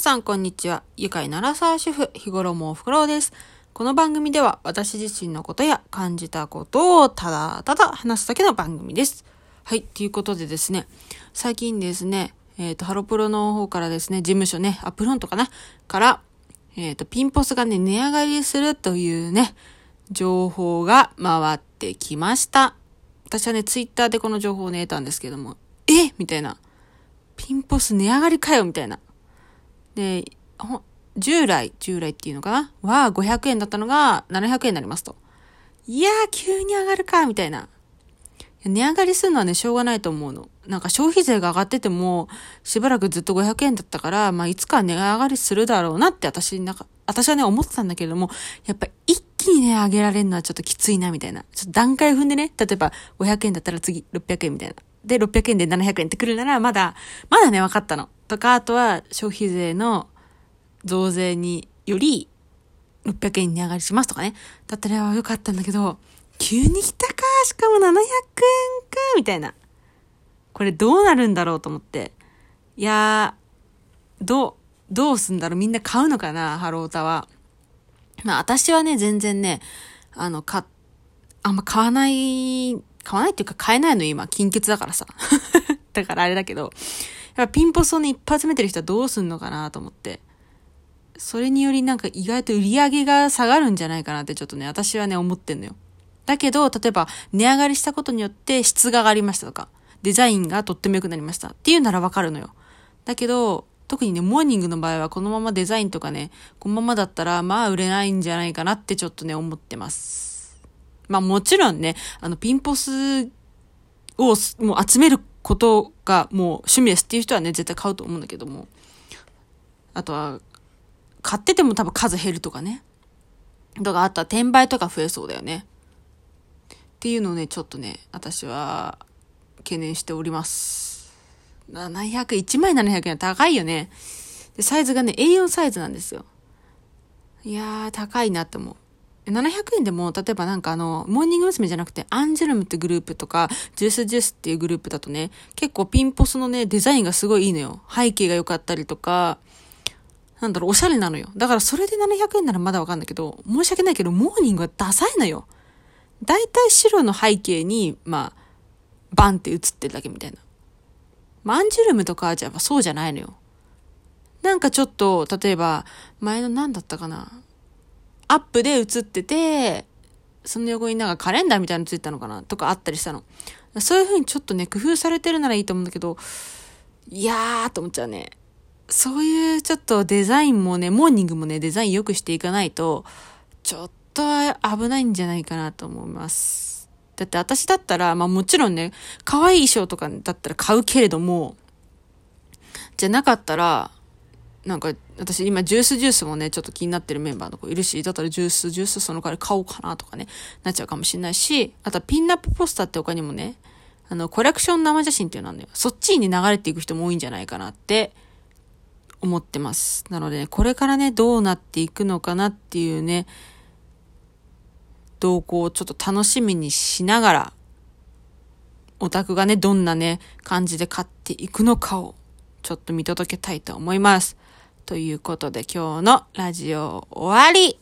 さん、こんにちは。愉快ならさ主婦、日頃もおふくろです。この番組では、私自身のことや感じたことをただただ話すだけの番組です。はい、ということでですね、最近ですね、えっ、ー、と、ハロプロの方からですね、事務所ね、アップロンとかな、から、えっ、ー、と、ピンポスがね、値上がりするというね、情報が回ってきました。私はね、ツイッターでこの情報をね、得たんですけども、え？みたいな。ピンポス値上がりかよ？みたいな。で、従来、従来っていうのかな？は500円だったのが700円になりますと。いやー、急に上がるか、みたいな。値上がりするのはね、しょうがないと思うの。なんか消費税が上がってても、しばらくずっと500円だったから、まあ、いつか値上がりするだろうなって私、なんか、私はね、思ってたんだけれども、やっぱ一気にね、上げられるのはちょっときついな、みたいな。ちょっと段階踏んでね、例えば500円だったら次600円みたいな。で、600円で700円ってくるなら、まだ、まだね、分かったの。とか、あとは消費税の増税により600円値上がりしますとかね。だったらよかったんだけど、急に来たかしかも700円かみたいな。これどうなるんだろうと思って。いやー、どう、どうすんだろうみんな買うのかなハロータは。まあ私はね、全然ね、あの、か、あんま買わない、買わないっていうか買えないの今、金欠だからさ。だからあれだけど、やっぱピンポスをね、一発目てる人はどうすんのかなと思って。それによりなんか意外と売り上げが下がるんじゃないかなってちょっとね、私はね、思ってんのよ。だけど、例えば、値上がりしたことによって質が上がりましたとか、デザインがとっても良くなりましたっていうならわかるのよ。だけど、特にね、モーニングの場合はこのままデザインとかね、このままだったら、まあ売れないんじゃないかなってちょっとね、思ってます。まあもちろんね、あの、ピンポスをもう集めることがもう趣味ですっていう人はね、絶対買うと思うんだけども。あとは、買ってても多分数減るとかね。とかあったら転売とか増えそうだよね。っていうのをね、ちょっとね、私は懸念しております。700、1枚700円は高いよね。で、サイズがね、A4 サイズなんですよ。いやー、高いなって思う。700円でも、例えばなんかあの、モーニング娘。じゃなくて、アンジェルムってグループとか、ジュースジュースっていうグループだとね、結構ピンポスのね、デザインがすごいいいのよ。背景が良かったりとか、なんだろう、おしゃれなのよ。だからそれで700円ならまだわかんないけど、申し訳ないけど、モーニングはダサいのよ。だいたい白の背景に、まあ、バンって映ってるだけみたいな。マンジュルムとかじゃそうじゃないのよ。なんかちょっと、例えば、前の何だったかな？アップで映ってて、その横になんかカレンダーみたいなのついたのかなとかあったりしたの。そういう風にちょっとね、工夫されてるならいいと思うんだけど、いやーと思っちゃうね。そういうちょっとデザインもね、モーニングもね、デザイン良くしていかないと、ちょっと危ないんじゃないかなと思います。だって私だったら、まあもちろんね、可愛い衣装とかだったら買うけれども、じゃなかったら、なんか、私今ジュースジュースもね、ちょっと気になってるメンバーの子いるし、だったらジュースジュースその代わり買おうかなとかね、なっちゃうかもしれないし、あとはピンナップポスターって他にもね、あの、コレクション生写真っていうのはね、そっちに流れていく人も多いんじゃないかなって思ってます。なので、ね、これからね、どうなっていくのかなっていうね、動向をちょっと楽しみにしながら、オタクがね、どんなね、感じで買っていくのかを、ちょっと見届けたいと思います。ということで今日のラジオ終わり。